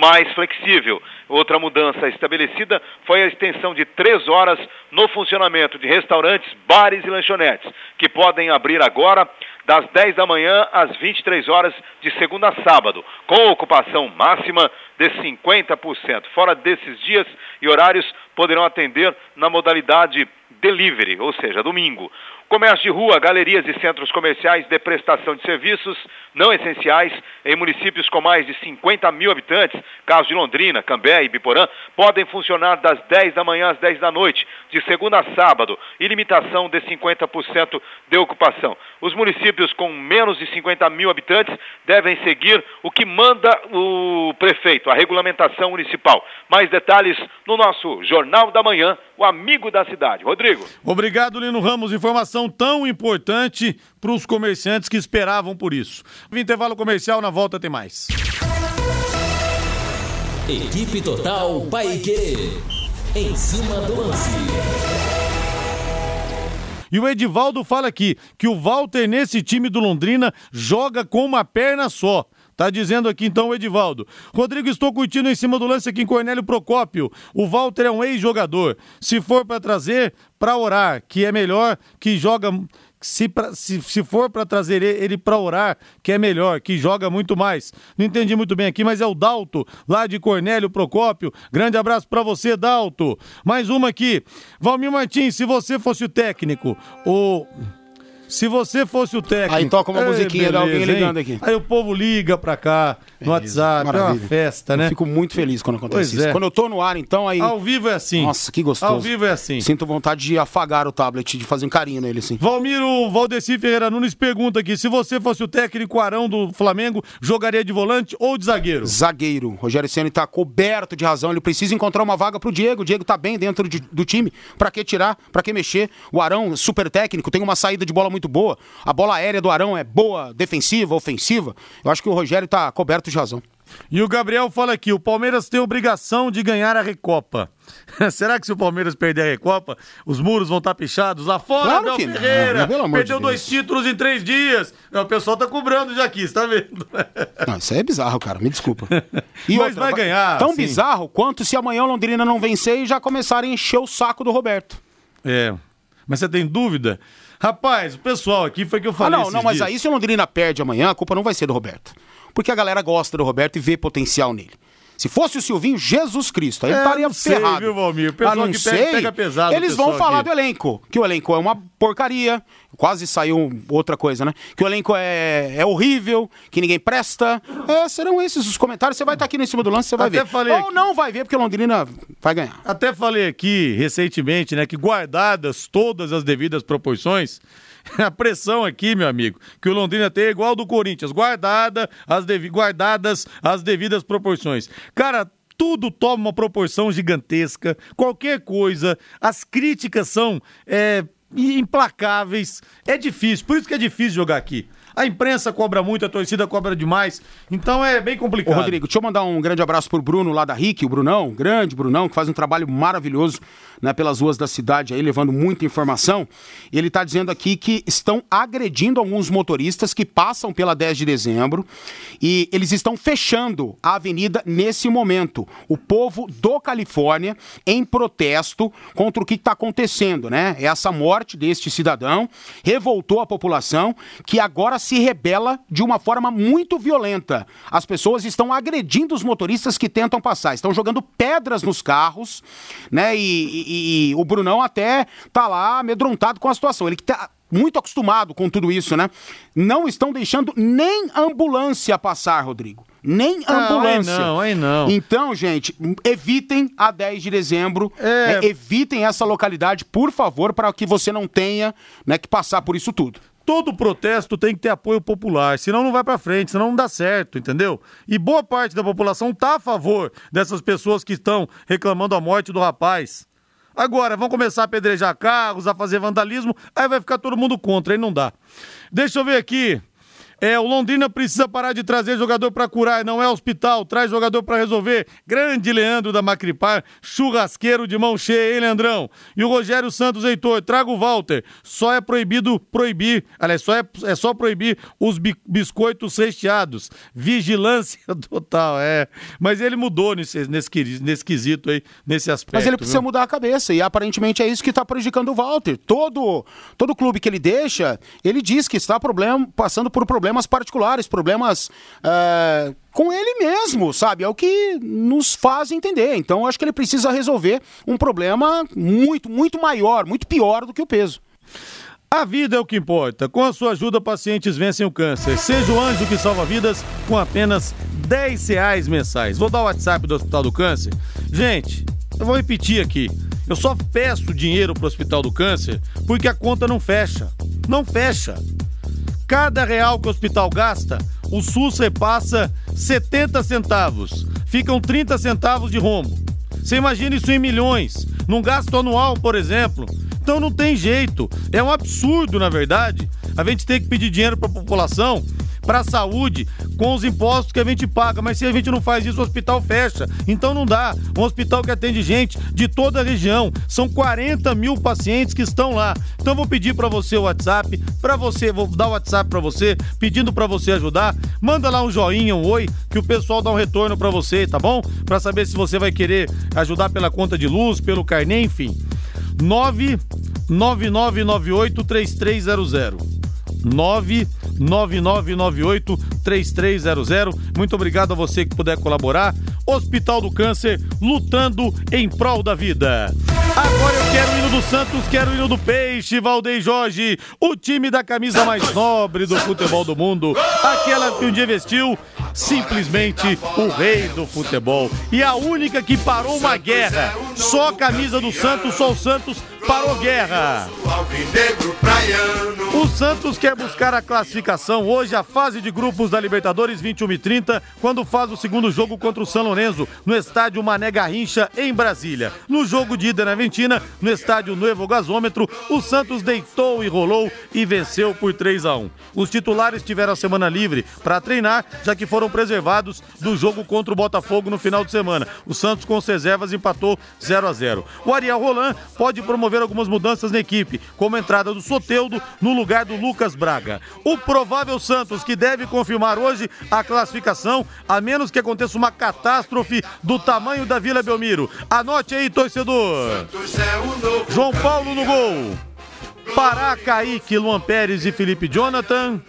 mais flexível. Outra mudança estabelecida foi a extensão de três horas no funcionamento de restaurantes, bares e lanchonetes, que podem abrir agora das 10 da manhã às 23 horas de segunda a sábado, com ocupação máxima de 50%. Fora desses dias e horários, poderão atender na modalidade delivery, ou seja, domingo. Comércio de rua, galerias e centros comerciais de prestação de serviços não essenciais em municípios com mais de 50 mil habitantes, caso de Londrina, Cambé e Biporã, podem funcionar das 10 da manhã às 10 da noite, de segunda a sábado, e limitação de 50% de ocupação. Os municípios com menos de 50 mil habitantes devem seguir o que manda o prefeito, a regulamentação municipal. Mais detalhes no nosso Jornal da Manhã, o amigo da cidade. Rodrigo. Obrigado, Lino Ramos. Informação tão importante para os comerciantes que esperavam por isso. Intervalo comercial, na volta tem mais. Equipe Total Paique. Em cima do lance. E o Edivaldo fala aqui que o Walter, nesse time do Londrina, joga com uma perna só. Tá dizendo aqui então o Edivaldo. Rodrigo, estou curtindo em cima do lance aqui em Cornélio Procópio. O Walter é um ex-jogador. Se for para trazer, para orar, que é melhor, que joga se, pra, se, se for para trazer ele para orar, que é melhor, que joga muito mais. Não entendi muito bem aqui, mas é o Dalto, lá de Cornélio Procópio. Grande abraço para você, Dalto. Mais uma aqui. Valmir Martins, se você fosse o técnico, o. Se você fosse o técnico. Aí toca uma musiquinha beleza, de alguém ligando aqui. Aí o povo liga pra cá no WhatsApp, maravilha. é uma festa, né? Eu fico muito feliz quando acontece pois isso. É. Quando eu tô no ar, então aí. Ao vivo é assim. Nossa, que gostoso. Ao vivo é assim. Sinto vontade de afagar o tablet, de fazer um carinho nele, assim. Valmiro Valdeci Ferreira Nunes pergunta aqui: se você fosse o técnico Arão do Flamengo, jogaria de volante ou de zagueiro? Zagueiro. Rogério Senna tá coberto de razão. Ele precisa encontrar uma vaga pro Diego. O Diego tá bem dentro de, do time. Pra que tirar? Pra que mexer? O Arão, super técnico, tem uma saída de bola muito boa. A bola aérea do Arão é boa, defensiva, ofensiva. Eu acho que o Rogério tá coberto de razão. E o Gabriel fala aqui: o Palmeiras tem obrigação de ganhar a Recopa. Será que se o Palmeiras perder a Recopa, os muros vão estar pichados? Lá fora, Claro Abel não, Ferreira! né? Pelo amor Perdeu de dois títulos em três dias. É, O pessoal tá cobrando já aqui, você tá vendo? Não, isso aí é bizarro, cara. Me desculpa. Mas vai ganhar, Tão sim. bizarro quanto se amanhã o Londrina não vencer e já começarem a encher o saco do Roberto. É. Mas você tem dúvida? Rapaz, o pessoal aqui foi que eu Ah, falei. não, esses não, mas dias. aí se o Londrina perde amanhã, a culpa não vai ser do Roberto. Porque a galera gosta do Roberto e vê potencial nele. Se fosse o Silvinho, Jesus Cristo, aí ele É, estaria não sei, ferrado. viu, Valmir? O pessoal Ah, não que pega- sei. pega pesado, o Eles vão falar aqui. do elenco, que o elenco é uma porcaria, quase saiu outra coisa, né? Que o elenco é, é horrível, que ninguém presta. É, serão esses os comentários, você vai estar aqui em cima do lance, você vai Até ver. falei Ou aqui. não vai ver, porque Londrina vai ganhar. Até falei aqui recentemente, né, que guardadas todas as devidas proporções, a pressão aqui, meu amigo, que o Londrina tem é igual do Corinthians, guardada as devi- guardadas as devidas proporções. Cara, tudo toma uma proporção gigantesca, qualquer coisa, as críticas são é, implacáveis, é difícil, por isso que é difícil jogar aqui. A imprensa cobra muito, a torcida cobra demais, então é bem Ô, complicado. Rodrigo, deixa eu mandar um grande abraço pro Bruno lá da RIC, o Brunão, grande Brunão, que faz um trabalho maravilhoso né, pelas ruas da cidade aí, levando muita informação. E ele tá dizendo aqui que estão agredindo alguns motoristas que passam pela 10 de dezembro e eles estão fechando a avenida nesse momento. O povo do Califórnia em protesto contra o que está acontecendo, né? Essa morte deste cidadão revoltou a população que agora se rebela de uma forma muito violenta. As pessoas estão agredindo os motoristas que tentam passar, estão jogando pedras nos carros, né? E, e- e o Brunão até tá lá amedrontado com a situação. Ele que tá muito acostumado com tudo isso, né? Não estão deixando nem ambulância passar, Rodrigo. Nem Não, aí ambulância. não, aí não. Então, gente, evitem a 10 de dezembro, É. né? evitem essa localidade, por favor, para que você não tenha né, que passar por isso tudo. Todo protesto tem que ter apoio popular, senão não vai pra frente, senão não dá certo, entendeu? E boa parte da população tá a favor dessas pessoas que estão reclamando a morte do rapaz. Agora, vão começar a apedrejar carros, a fazer vandalismo, aí vai ficar todo mundo contra, aí não dá. Deixa eu ver aqui. É, o Londrina precisa parar de trazer jogador pra curar, não é hospital, traz jogador pra resolver. Grande Leandro da Macripar, churrasqueiro de mão cheia, hein, Leandrão? E o Rogério Santos Heitor, traga o Walter. Só é proibido proibir, aliás, só é, é só proibir os bi- biscoitos recheados. Vigilância total, é. Mas ele mudou nesse, nesse, nesse quesito aí, nesse aspecto. Mas ele precisa viu? mudar a cabeça e aparentemente é isso que está prejudicando o Walter. Todo, todo clube que ele deixa, ele diz que está problema, passando por problemas particulares, problemas é, com ele mesmo, sabe? É o que nos faz entender. Então acho que ele precisa resolver um problema muito, muito maior, muito pior do que o peso. A vida é o que importa. Com a sua ajuda, pacientes vencem o câncer. Seja o anjo que salva vidas com apenas 10 reais mensais. Vou dar o WhatsApp do Hospital do Câncer. Gente, eu vou repetir aqui. Eu só peço dinheiro pro Hospital do Câncer porque a conta não fecha. Não fecha. Cada real que o hospital gasta, o SUS repassa 70 centavos. Ficam 30 centavos de rombo. Você imagina isso em milhões, num gasto anual, por exemplo. Então não tem jeito. É um absurdo, na verdade, a gente ter que pedir dinheiro para a população, para a saúde, com os impostos que a gente paga. Mas se a gente não faz isso, o hospital fecha. Então não dá. Um hospital que atende gente de toda a região. São 40 mil pacientes que estão lá. Então vou pedir para você o WhatsApp, para você, vou dar o WhatsApp para você, pedindo para você ajudar. Manda lá um joinha, um oi, que o pessoal dá um retorno para você, tá bom? Para saber se você vai querer ajudar pela conta de luz, pelo carnê, enfim. 999983300. 999983300. Muito obrigado a você que puder colaborar. Hospital do Câncer, lutando em prol da vida. Agora eu quero o hino do Santos, quero o hino do Peixe, Valdem Jorge, o time da camisa mais nobre do futebol do mundo, aquela que um dia vestiu simplesmente o rei do futebol e a única que parou uma guerra. Só a camisa do Santos, só o Santos parou guerra. O Santos quer buscar a classificação hoje, a fase de grupos da Libertadores 21 e 30, quando faz o segundo jogo contra o São Lourenço, no estádio Mané Garrincha, em Brasília. No jogo de ida na Argentina, no estádio Novo Gasômetro, o Santos deitou e rolou e venceu por 3 a 1. Os titulares tiveram a semana livre para treinar, já que foram preservados do jogo contra o Botafogo no final de semana. O Santos com as reservas empatou 0 a 0. O Ariel Roland pode promover algumas mudanças na equipe, como a entrada do Soteudo no lugar do Lucas Braga. O provável Santos, que deve confirmar hoje a classificação, a menos que aconteça uma catástrofe do tamanho da Vila Belmiro. Anote aí, torcedor. João Paulo no gol. Pará, Kaique, Luan Pérez e Felipe Jonathan.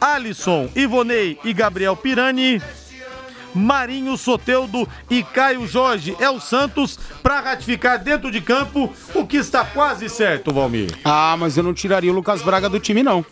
Alisson, Ivonei e Gabriel Pirani. Marinho Soteudo e Caio Jorge. É o Santos para ratificar dentro de campo o que está quase certo, Valmir. Ah, mas eu não tiraria o Lucas Braga do time, não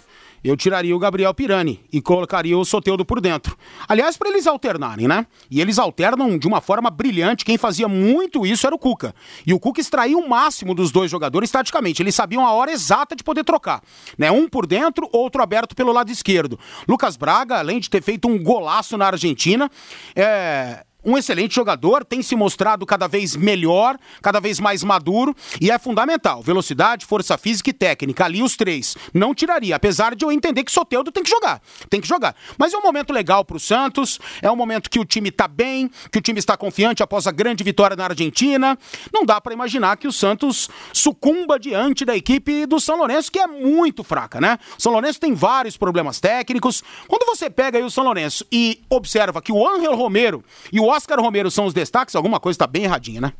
eu tiraria o Gabriel Pirani e colocaria o Soteudo por dentro. Aliás, para eles alternarem, né? E eles alternam de uma forma brilhante. Quem fazia muito isso era o Cuca. E o Cuca extraía o máximo dos dois jogadores taticamente. Eles sabiam a hora exata de poder trocar. Né? Um por dentro, outro aberto pelo lado esquerdo. Lucas Braga, além de ter feito um golaço na Argentina, é um excelente jogador, tem se mostrado cada vez melhor, cada vez mais maduro e é fundamental. Velocidade, força física e técnica, ali os três. Não tiraria, apesar de eu entender que Soteudo tem que jogar. Tem que jogar. Mas é um momento legal para o Santos, é um momento que o time está bem, que o time está confiante após a grande vitória na Argentina. Não dá para imaginar que o Santos sucumba diante da equipe do São Lourenço, que é muito fraca, né? O São Lourenço tem vários problemas técnicos. Quando você pega aí o São Lourenço e observa que o Ángel Romero e o Oscar Romero são os destaques, alguma coisa está bem erradinha, né?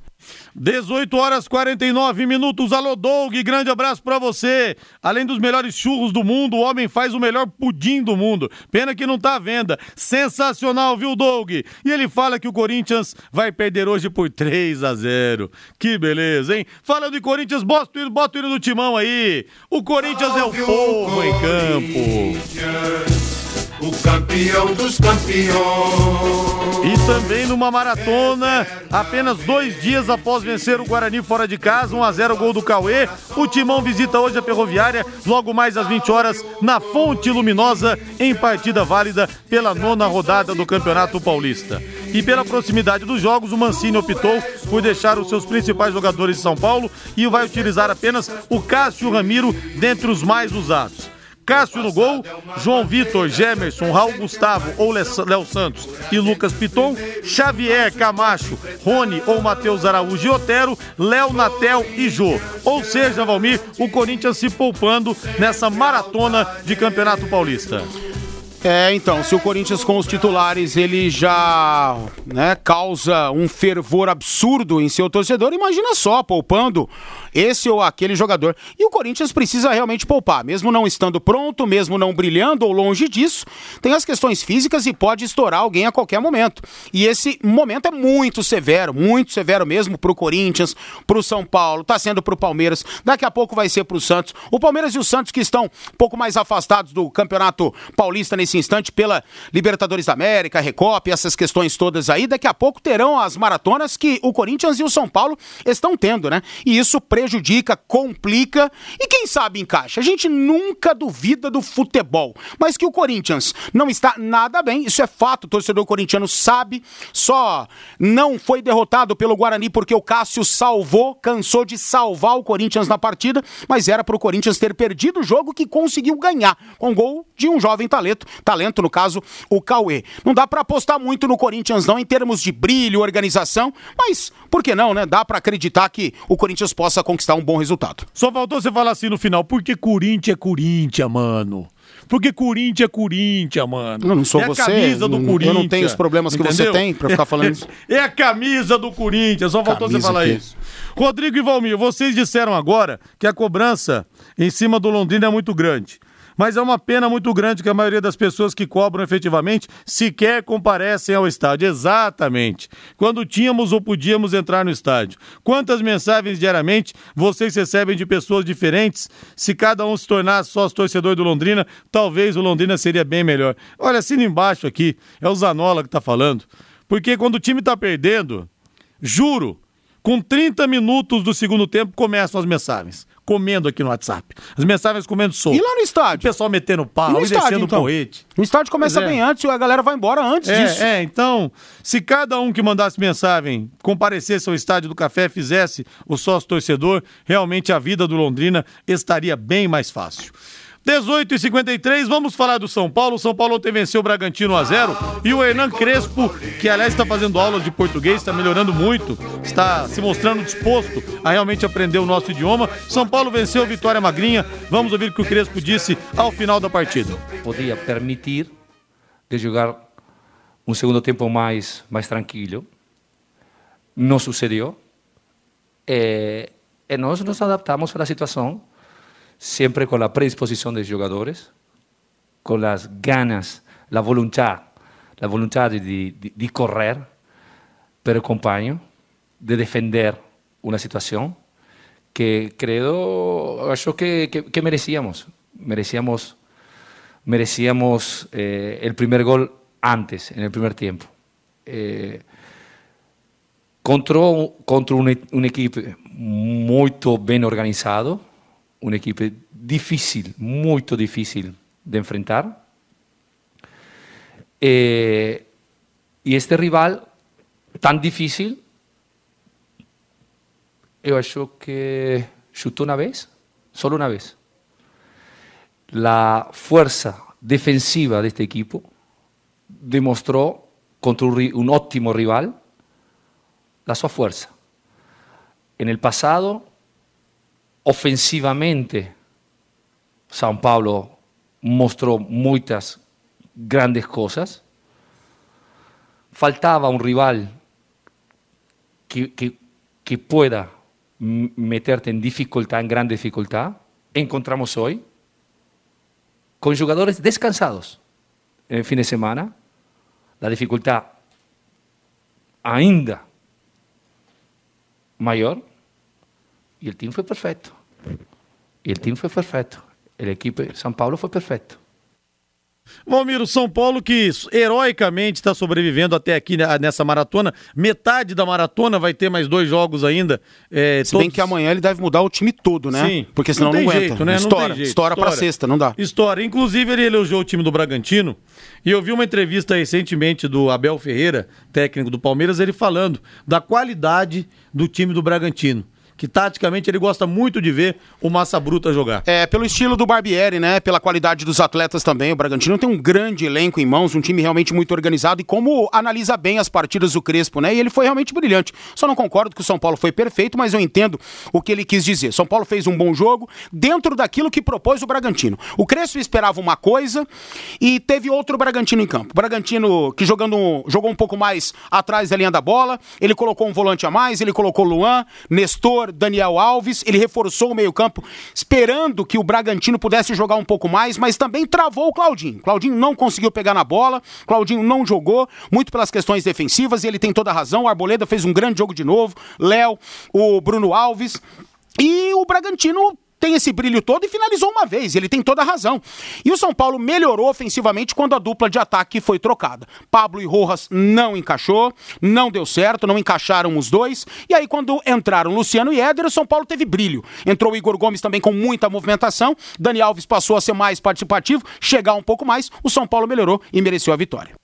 18 horas 49 minutos. Alô, Doug, grande abraço para você. Além dos melhores churros do mundo, o homem faz o melhor pudim do mundo. Pena que não tá à venda. Sensacional, viu, Doug? E ele fala que o Corinthians vai perder hoje por 3 a 0. Que beleza, hein? Falando de Corinthians, bota o bota no timão aí. O Corinthians é o povo em campo o campeão dos campeões. E também numa maratona, apenas dois dias após vencer o Guarani fora de casa, 1 a 0 gol do Cauê. O Timão visita hoje a Ferroviária, logo mais às 20 horas, na Fonte Luminosa, em partida válida pela nona rodada do Campeonato Paulista. E pela proximidade dos jogos, o Mancini optou por deixar os seus principais jogadores de São Paulo e vai utilizar apenas o Cássio Ramiro dentre os mais usados. Cássio no gol, João Vitor, Gemerson, Raul Gustavo ou Léo Santos e Lucas Piton, Xavier, Camacho, Rony ou Matheus Araújo e Otero, Léo Natel e Jô. Ou seja, Valmir, o Corinthians se poupando nessa maratona de Campeonato Paulista. É, então, se o Corinthians com os titulares ele já né, causa um fervor absurdo em seu torcedor, imagina só, poupando esse ou aquele jogador. E o Corinthians precisa realmente poupar, mesmo não estando pronto, mesmo não brilhando ou longe disso, tem as questões físicas e pode estourar alguém a qualquer momento. E esse momento é muito severo, muito severo mesmo pro Corinthians, pro São Paulo, tá sendo pro Palmeiras, daqui a pouco vai ser pro Santos. O Palmeiras e o Santos que estão um pouco mais afastados do Campeonato Paulista nesse instante pela Libertadores da América, Recopa, essas questões todas aí, daqui a pouco terão as maratonas que o Corinthians e o São Paulo estão tendo, né? E isso pre prejudica, complica e quem sabe encaixa. A gente nunca duvida do futebol, mas que o Corinthians não está nada bem, isso é fato, o torcedor corintiano sabe, só não foi derrotado pelo Guarani porque o Cássio salvou, cansou de salvar o Corinthians na partida, mas era para o Corinthians ter perdido o jogo que conseguiu ganhar com gol de um jovem talento, talento no caso o Cauê. Não dá para apostar muito no Corinthians não em termos de brilho, organização, mas por que não, né? Dá para acreditar que o Corinthians possa conquistar um bom resultado. Só faltou você falar assim no final, porque Corinthians é Corinthians, mano. Porque Corinthians é Corinthians, mano. Eu não sou é você. a camisa do Corinthians. Eu não tenho os problemas que entendeu? você tem pra ficar falando isso. é a camisa do Corinthians. Só faltou Camisa você falar aqui. isso. Rodrigo e Valmir, vocês disseram agora que a cobrança em cima do Londrina é muito grande. Mas é uma pena muito grande que a maioria das pessoas que cobram efetivamente sequer comparecem ao estádio. Exatamente. Quando tínhamos ou podíamos entrar no estádio. Quantas mensagens diariamente vocês recebem de pessoas diferentes? Se cada um se tornasse sócio torcedor do Londrina, talvez o Londrina seria bem melhor. Olha, assina embaixo aqui, é o Zanola que tá falando. Porque quando o time tá perdendo, juro, Com 30 minutos do segundo tempo, começam as mensagens. Comendo aqui no WhatsApp. As mensagens comendo solto. E lá no estádio? O pessoal metendo E pau, no e, estádio, descendo então? porrete. O estádio começa é. bem antes e a galera vai embora antes disso. É, é, então, se cada um que mandasse mensagem comparecesse ao estádio do café, fizesse o sócio torcedor, realmente a vida do Londrina estaria bem mais fácil. 18 e 53 vamos falar do São Paulo. O São Paulo ontem venceu o Bragantino 1 a 0 e o Hernan Crespo, que aliás está fazendo aulas de português, está melhorando muito, está se mostrando disposto a realmente aprender o nosso idioma. São Paulo venceu a Vitória Magrinha. Vamos ouvir o que o Crespo disse ao final da partida. podia permitir de jogar um segundo tempo mais mais tranquilo. Não sucedeu. Eh, e nós nos adaptamos à situação, sempre com a predisposição dos jogadores, com as ganas, a vontade, a vontade de, de, de correr pelo companheiro, de defender uma situação que credo, acho que, que, que merecíamos. Merecíamos merecíamos eh, el primer gol antes, en el primer tiempo. Eh, contra un- contra un, e- un equipo muito bem organizado, um equipe difícil, muito difícil de enfrentar. Eh, e este rival tan difícil, eu acho que chutou uma vez, solo uma vez. La fuerza defensiva de este equipo demostró contra un, un óptimo rival la sua fuerza. En el pasado, ofensivamente, São Paulo mostró muchas grandes cosas. Faltaba un rival que, que- pueda meterte en dificultad, en gran dificultad. Encontramos hoy con jugadores descansados en el fin de semana, la dificultad ainda mayor y el team fue perfecto. Y el team fue perfecto. El equipo de São Paulo fue perfecto. Valmiro, São Paulo que heroicamente está sobrevivendo até aqui né, nessa maratona. Metade da maratona vai ter mais dois jogos ainda. É, Se bem que amanhã ele deve mudar o time todo, né? Sim. Porque senão não, tem aguenta. jeito, né? Não Estoura, tem jeito. estoura pra sexta, não dá. História. Inclusive, ele elogiou o time do Bragantino. E eu vi uma entrevista recentemente do Abel Ferreira, técnico do Palmeiras, ele falando da qualidade do time do Bragantino. Que taticamente ele gosta muito de ver o Massa Bruta jogar. É, pelo estilo do Barbieri, né? Pela qualidade dos atletas também. O Bragantino tem um grande elenco em mãos, um time realmente muito organizado e como analisa bem as partidas do Crespo, né? E ele foi realmente brilhante. Só não concordo que o São Paulo foi perfeito, mas eu entendo o que ele quis dizer. São Paulo fez um bom jogo dentro daquilo que propôs o Bragantino. O Crespo esperava uma coisa e teve outro Bragantino em campo. O Bragantino que jogando jogou um pouco mais atrás da linha da bola, ele colocou um volante a mais, ele colocou Luan, Nestor, Daniel Alves, ele reforçou o meio-campo, esperando que o Bragantino pudesse jogar um pouco mais, mas também travou o Claudinho. Claudinho não conseguiu pegar na bola, Claudinho não jogou, muito pelas questões defensivas, e ele tem toda a razão. O Arboleda fez um grande jogo de novo, Léo, o Bruno Alves. E o Bragantino tem esse brilho todo e finalizou uma vez, ele tem toda a razão. E o São Paulo melhorou ofensivamente quando a dupla de ataque foi trocada. Pablo e Rojas não encaixou, não deu certo, não encaixaram os dois. E aí quando entraram Luciano e Éder, o São Paulo teve brilho. Entrou o Igor Gomes também com muita movimentação, Dani Alves passou a ser mais participativo, chegar um pouco mais, o São Paulo melhorou e mereceu a vitória.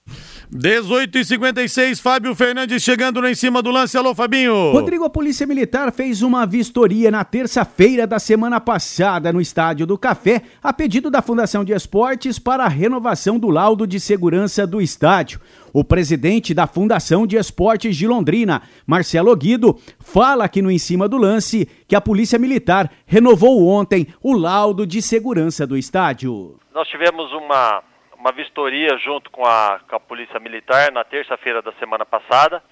18 e 56 Fábio Fernandes chegando lá em cima do lance. Alô, Fabinho. Rodrigo, a Polícia Militar fez uma vistoria na terça-feira da semana passada no Estádio do Café, a pedido da Fundação de Esportes para a renovação do laudo de segurança do estádio. O presidente da Fundação de Esportes de Londrina, Marcelo Guido, fala aqui no Em Cima do Lance que a Polícia Militar renovou ontem o laudo de segurança do estádio. Nós tivemos uma, uma vistoria junto com a, com a Polícia Militar na terça-feira da semana passada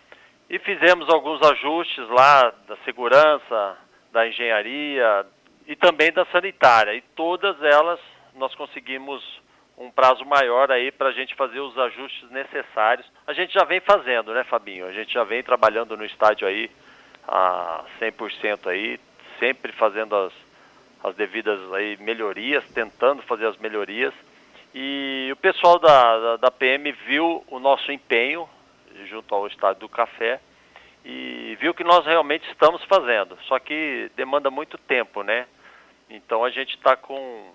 e fizemos alguns ajustes lá da segurança, da engenharia e também da sanitária. E todas elas nós conseguimos um prazo maior aí para a gente fazer os ajustes necessários. A gente já vem fazendo, né, Fabinho? A gente já vem trabalhando no estádio aí a 100% aí, sempre fazendo as, as devidas aí melhorias, tentando fazer as melhorias. E o pessoal da, da, da PM viu o nosso empenho junto ao Estádio do Café e viu que nós realmente estamos fazendo. Só que demanda muito tempo, né? Então a gente está com,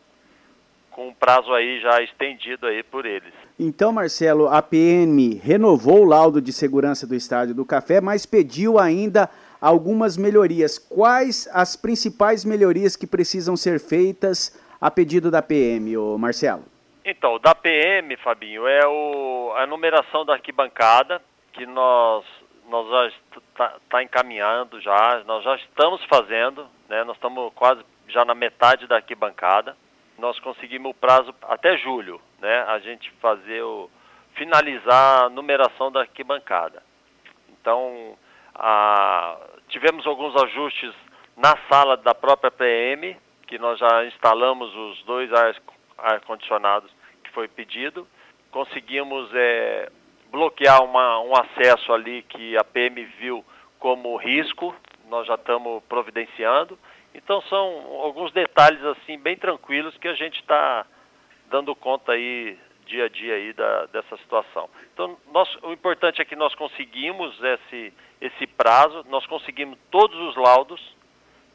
com um prazo aí já estendido aí por eles. Então, Marcelo, a PM renovou o laudo de segurança do Estádio do Café, mas pediu ainda algumas melhorias. Quais as principais melhorias que precisam ser feitas a pedido da PM, ô Marcelo? Então, da PM, Fabinho, é o, a numeração da arquibancada, que nós, nós já está tá encaminhando já, nós já estamos fazendo, né? Nós estamos quase já na metade da arquibancada. Nós conseguimos o prazo até julho, né? A gente fazer o finalizar a numeração da arquibancada. Então, a, tivemos alguns ajustes na sala da própria PM, que nós já instalamos os dois ar-condicionados que foi pedido. Conseguimos é, bloquear uma, um acesso ali que a PM viu como risco, nós já estamos providenciando. Então são alguns detalhes assim bem tranquilos que a gente está dando conta aí dia a dia aí da, dessa situação. Então nós, o importante é que nós conseguimos esse, esse prazo, nós conseguimos todos os laudos,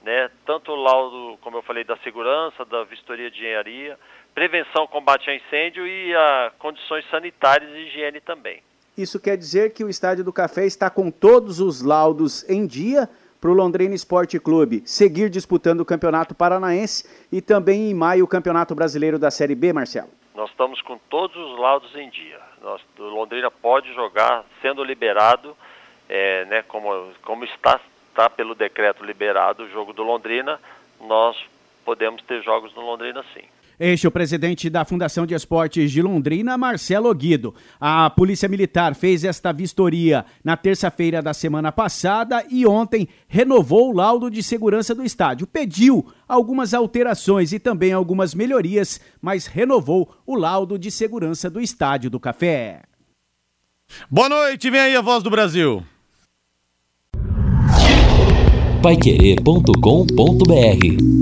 né, tanto o laudo, como eu falei, da segurança, da vistoria de engenharia, prevenção, combate a incêndio e a condições sanitárias e higiene também. Isso quer dizer que o Estádio do Café está com todos os laudos em dia para o Londrina Esporte Clube seguir disputando o Campeonato Paranaense e também em maio o Campeonato Brasileiro da Série B, Marcelo? Nós estamos com todos os laudos em dia. Nós, o Londrina pode jogar sendo liberado, é, né, como, como está, está pelo decreto liberado o jogo do Londrina, nós podemos ter jogos no Londrina sim. Este é o presidente da Fundação de Esportes de Londrina, Marcelo Guido. A Polícia Militar fez esta vistoria na terça-feira da semana passada e ontem renovou o laudo de segurança do estádio. Pediu algumas alterações e também algumas melhorias, mas renovou o laudo de segurança do Estádio do Café. Boa noite, vem aí a voz do Brasil. Paiquerê.com.br